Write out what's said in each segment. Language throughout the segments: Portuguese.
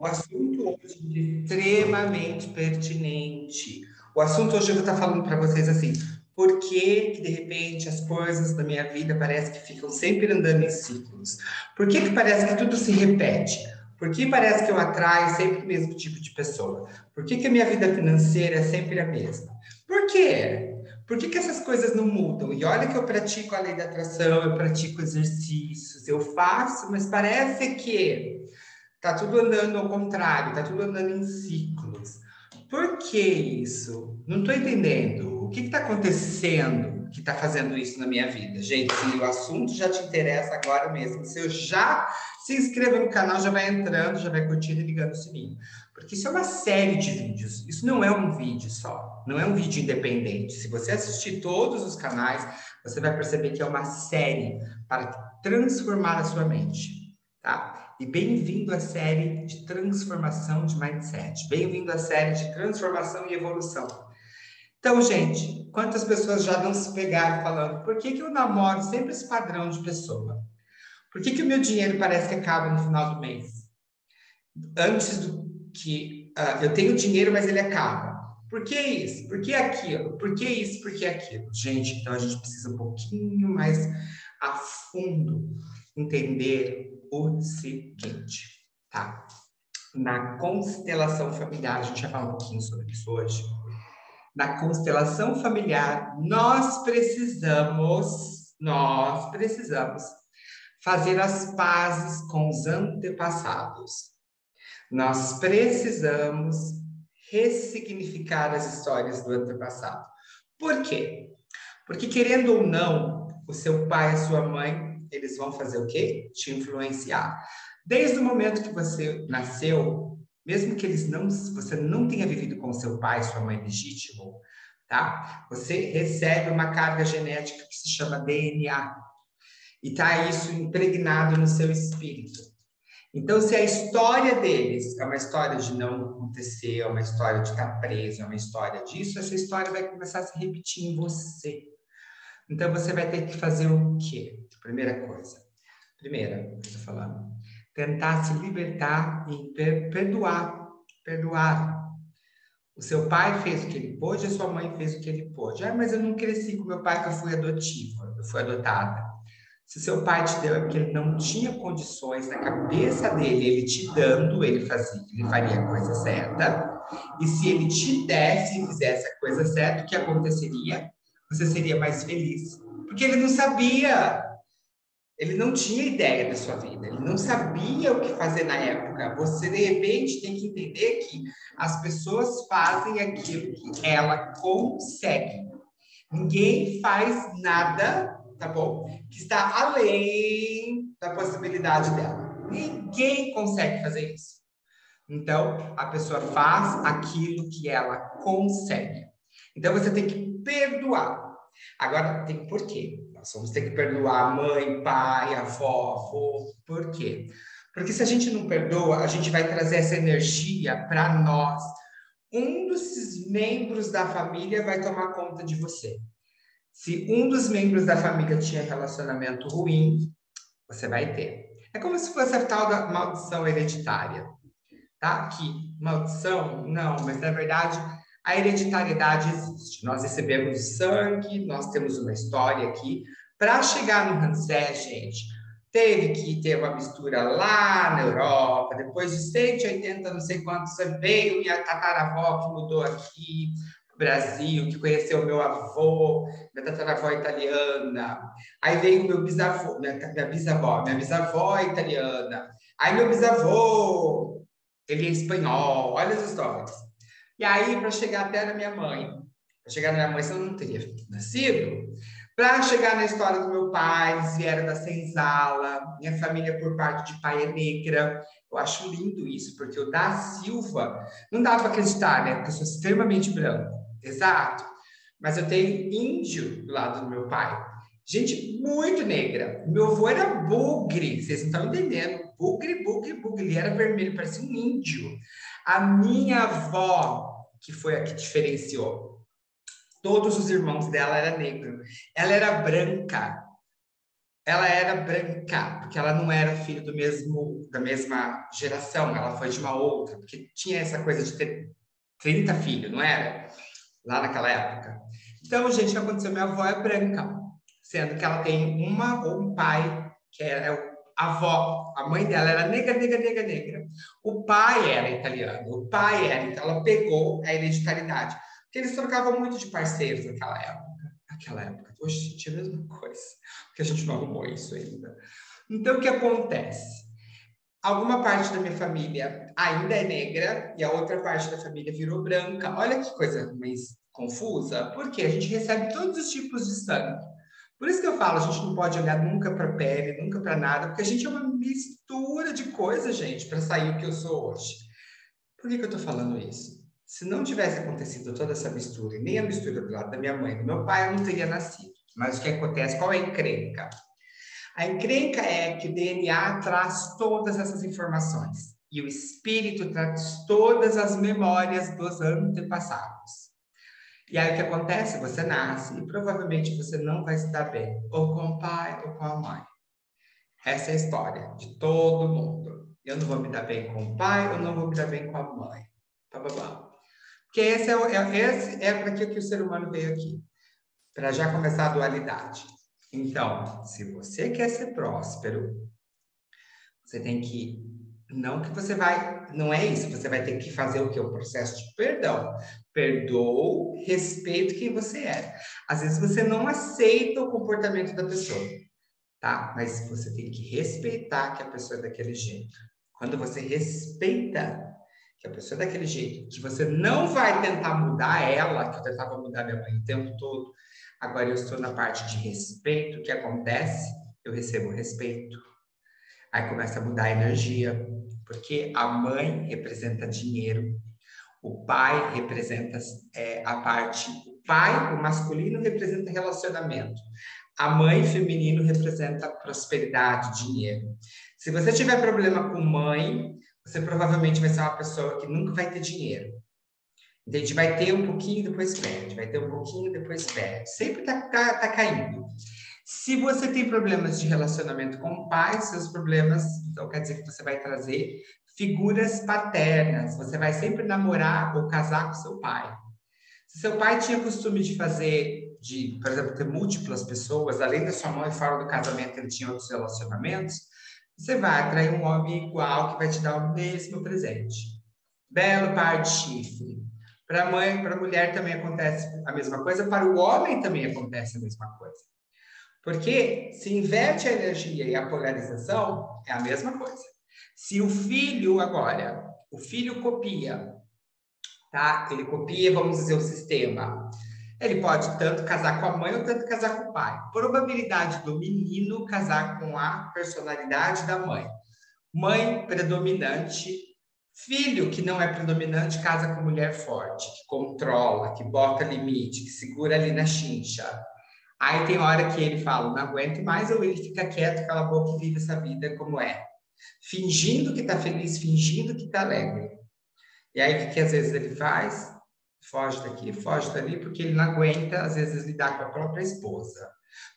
O assunto hoje é extremamente pertinente. O assunto hoje eu vou estar falando para vocês assim, por que, que, de repente as coisas da minha vida parece que ficam sempre andando em ciclos? Por que, que parece que tudo se repete? Por que parece que eu atraio sempre o mesmo tipo de pessoa? Por que, que a minha vida financeira é sempre a mesma? Por quê? Por que, que essas coisas não mudam? E olha que eu pratico a lei da atração, eu pratico exercícios, eu faço, mas parece que tá tudo andando ao contrário, tá tudo andando em ciclos. Por que isso? Não estou entendendo. O que está acontecendo que está fazendo isso na minha vida? Gente, se o assunto já te interessa agora mesmo, se eu já se inscreva no canal, já vai entrando, já vai curtindo e ligando o sininho. Porque isso é uma série de vídeos. Isso não é um vídeo só. Não é um vídeo independente. Se você assistir todos os canais, você vai perceber que é uma série para transformar a sua mente. Tá? E bem-vindo à série de transformação de mindset. Bem-vindo à série de transformação e evolução. Então, gente, quantas pessoas já não se pegaram falando por que, que eu namoro sempre esse padrão de pessoa? Por que, que o meu dinheiro parece que acaba no final do mês? Antes do que uh, eu tenho dinheiro, mas ele acaba. Por que isso? Por que aquilo? Por que isso? Por que aquilo? Gente, então a gente precisa um pouquinho mais a fundo entender o seguinte, tá? Na constelação familiar, a gente vai falar um pouquinho sobre isso hoje. Na constelação familiar, nós precisamos, nós precisamos fazer as pazes com os antepassados. Nós precisamos ressignificar as histórias do antepassado. Por quê? Porque, querendo ou não, o seu pai e a sua mãe, eles vão fazer o quê? Te influenciar. Desde o momento que você nasceu, mesmo que eles não, você não tenha vivido com seu pai sua mãe legítimo, tá? Você recebe uma carga genética que se chama DNA. E tá isso impregnado no seu espírito. Então, se a história deles é uma história de não acontecer, é uma história de estar preso, é uma história disso, essa história vai começar a se repetir em você. Então, você vai ter que fazer o quê? Primeira coisa. Primeira, estou falando. Tentar se libertar e perdoar. Perdoar. O seu pai fez o que ele pôde, a sua mãe fez o que ele pôde. Ah, mas eu não cresci com meu pai, que eu fui adotiva, eu fui adotada. Se seu pai te deu é porque ele não tinha condições na cabeça dele, ele te dando, ele fazia, ele faria a coisa certa. E se ele te desse e fizesse a coisa certa, o que aconteceria? Você seria mais feliz. Porque ele não sabia. Ele não tinha ideia da sua vida, ele não sabia o que fazer na época. Você, de repente, tem que entender que as pessoas fazem aquilo que ela consegue. Ninguém faz nada tá bom? Que está além da possibilidade dela. Ninguém consegue fazer isso. Então, a pessoa faz aquilo que ela consegue. Então, você tem que perdoar. Agora, tem por quê? Nós vamos ter que perdoar mãe, pai, avó, avô. Por quê? Porque se a gente não perdoa, a gente vai trazer essa energia para nós. Um dos membros da família vai tomar conta de você. Se um dos membros da família tinha relacionamento ruim, você vai ter. É como se fosse a tal da maldição hereditária. Tá? Que maldição, não, mas na verdade a hereditariedade existe. Nós recebemos sangue, nós temos uma história aqui. Para chegar no Hansé, gente, teve que ter uma mistura lá na Europa, depois de 180, não sei quantos, veio minha tataravó que mudou aqui, Brasil, que conheceu meu avô, minha tataravó italiana. Aí veio meu bisavô, minha, minha bisavó, minha bisavó italiana. Aí meu bisavô, ele é espanhol, olha as histórias. E aí, para chegar até na minha mãe, para chegar na minha mãe, se eu não teria nascido, para chegar na história do meu pai, eles vieram da Senzala, minha família por parte de pai é negra. Eu acho lindo isso, porque o da Silva, não dá para acreditar, né? Porque eu sou extremamente branco. Exato. Mas eu tenho índio do lado do meu pai. Gente muito negra. Meu avô era bugre, vocês não estão entendendo. Bugre, bugre, bugre. Ele era vermelho, parecia um índio. A minha avó, que foi a que diferenciou, todos os irmãos dela eram negros. Ela era branca. ela era branca, porque ela não era filho do mesmo da mesma geração, ela foi de uma outra, porque tinha essa coisa de ter 30 filhos, não era? Lá naquela época. Então, gente, o que aconteceu? Minha avó é branca, sendo que ela tem uma ou um pai que é a avó, a mãe dela era negra, negra, negra, negra. O pai era italiano, o pai era, então ela pegou a hereditariedade. Porque eles trocavam muito de parceiros naquela época. Naquela época. Hoje tinha a mesma coisa, porque a gente não arrumou isso ainda. Então, o que acontece? Alguma parte da minha família ainda é negra e a outra parte da família virou branca. Olha que coisa mais confusa, porque a gente recebe todos os tipos de sangue. Por isso que eu falo, a gente não pode olhar nunca para a pele, nunca para nada, porque a gente é uma mistura de coisas, gente, para sair o que eu sou hoje. Por que, que eu estou falando isso? Se não tivesse acontecido toda essa mistura, e nem a mistura do lado da minha mãe do meu pai, eu não teria nascido. Mas o que acontece? Qual é a encrenca? A encrenca é que o DNA traz todas essas informações e o espírito traz todas as memórias dos antepassados. E aí o que acontece? Você nasce e provavelmente você não vai se dar bem, ou com o pai ou com a mãe. Essa é a história de todo mundo. Eu não vou me dar bem com o pai, eu não vou me dar bem com a mãe. Tá bom. Porque esse é, é, esse é para que o ser humano veio aqui. Para já começar a dualidade. Então, se você quer ser próspero, você tem que não que você vai, não é isso, você vai ter que fazer o que? O processo de perdão. Perdoo, respeito quem você é. Às vezes você não aceita o comportamento da pessoa, tá? Mas você tem que respeitar que a pessoa é daquele jeito. Quando você respeita que a pessoa é daquele jeito, que você não vai tentar mudar ela, que eu tentava mudar minha mãe o tempo todo, agora eu estou na parte de respeito, o que acontece? Eu recebo respeito. Aí começa a mudar a energia, porque a mãe representa dinheiro, o pai representa é, a parte, o pai, o masculino, representa relacionamento, a mãe feminino representa prosperidade, dinheiro. Se você tiver problema com mãe, você provavelmente vai ser uma pessoa que nunca vai ter dinheiro. Entende? Vai ter um pouquinho, depois perde. Vai ter um pouquinho, depois perde. Sempre tá, tá, tá caindo. Se você tem problemas de relacionamento com o pai, seus problemas, então quer dizer que você vai trazer figuras paternas. Você vai sempre namorar ou casar com seu pai. Se seu pai tinha costume de fazer, de, por exemplo, ter múltiplas pessoas, além da sua mãe, fora do casamento, ele tinha outros relacionamentos, você vai atrair um homem igual que vai te dar o mesmo presente. Belo par de chifre. Para a mãe, para a mulher também acontece a mesma coisa, para o homem também acontece a mesma coisa. Porque se inverte a energia e a polarização, é a mesma coisa. Se o filho agora, o filho copia, tá? Ele copia, vamos dizer, o sistema. Ele pode tanto casar com a mãe ou tanto casar com o pai. Probabilidade do menino casar com a personalidade da mãe. Mãe predominante, filho que não é predominante casa com mulher forte, que controla, que bota limite, que segura ali na chincha. Aí tem hora que ele fala, não aguento mais, ou ele fica quieto, cala a boca e vive essa vida como é. Fingindo que está feliz, fingindo que está alegre. E aí o que, que às vezes ele faz? Foge daqui, foge dali, porque ele não aguenta, às vezes, lidar com a própria esposa.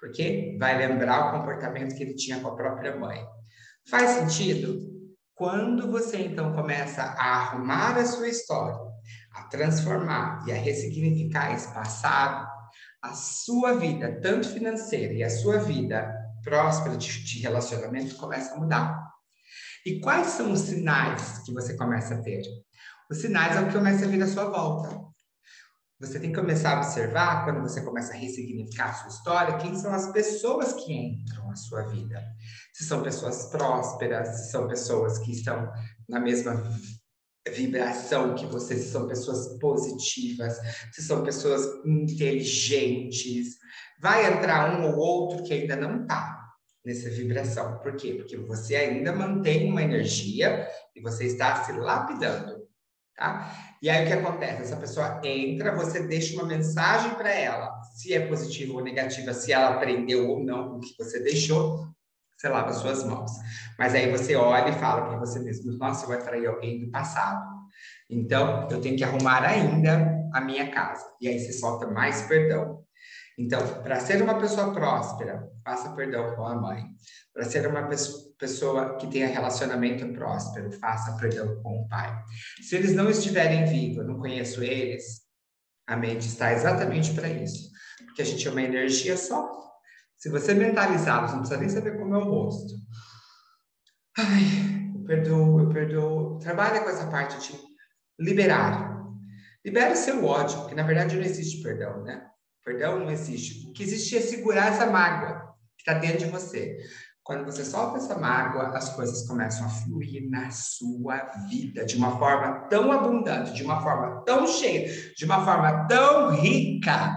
Porque vai lembrar o comportamento que ele tinha com a própria mãe. Faz sentido? Quando você então começa a arrumar a sua história, a transformar e a ressignificar esse passado, a sua vida, tanto financeira e a sua vida próspera de, de relacionamento, começa a mudar. E quais são os sinais que você começa a ter? Os sinais é o que começa a vir à sua volta. Você tem que começar a observar, quando você começa a ressignificar a sua história, quem são as pessoas que entram na sua vida. Se são pessoas prósperas, se são pessoas que estão na mesma vibração que vocês são pessoas positivas, se são pessoas inteligentes. Vai entrar um ou outro que ainda não está nessa vibração. Por quê? Porque você ainda mantém uma energia e você está se lapidando, tá? E aí o que acontece? Essa pessoa entra, você deixa uma mensagem para ela, se é positiva ou negativa, se ela aprendeu ou não o que você deixou, você lava suas mãos. Mas aí você olha e fala para você mesmo: nossa, eu atrair alguém do passado. Então, eu tenho que arrumar ainda a minha casa. E aí você solta mais perdão. Então, para ser uma pessoa próspera, faça perdão com a mãe. Para ser uma pessoa que tenha relacionamento próspero, faça perdão com o pai. Se eles não estiverem vivos, eu não conheço eles, a mente está exatamente para isso. Porque a gente é uma energia só. Se você mentalizá-los, não precisa nem saber como é o rosto. Ai, eu perdoo, eu perdoo. Trabalha com essa parte de liberar. Libere seu ódio, porque na verdade não existe perdão, né? Perdão não existe. O que existe é segurar essa mágoa que está dentro de você. Quando você solta essa mágoa, as coisas começam a fluir na sua vida de uma forma tão abundante, de uma forma tão cheia, de uma forma tão rica,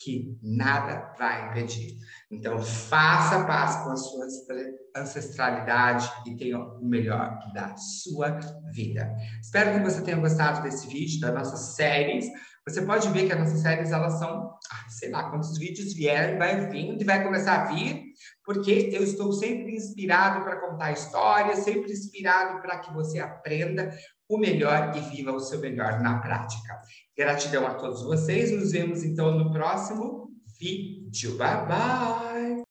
que nada vai impedir. Então, faça paz com a sua ancestralidade e tenha o melhor da sua vida. Espero que você tenha gostado desse vídeo, das nossas séries. Você pode ver que as nossas séries, elas são, sei lá, quantos vídeos vierem, vai vindo e vai começar a vir, porque eu estou sempre inspirado para contar histórias, sempre inspirado para que você aprenda o melhor e viva o seu melhor na prática. Gratidão a todos vocês, nos vemos então no próximo vídeo. Bye, bye!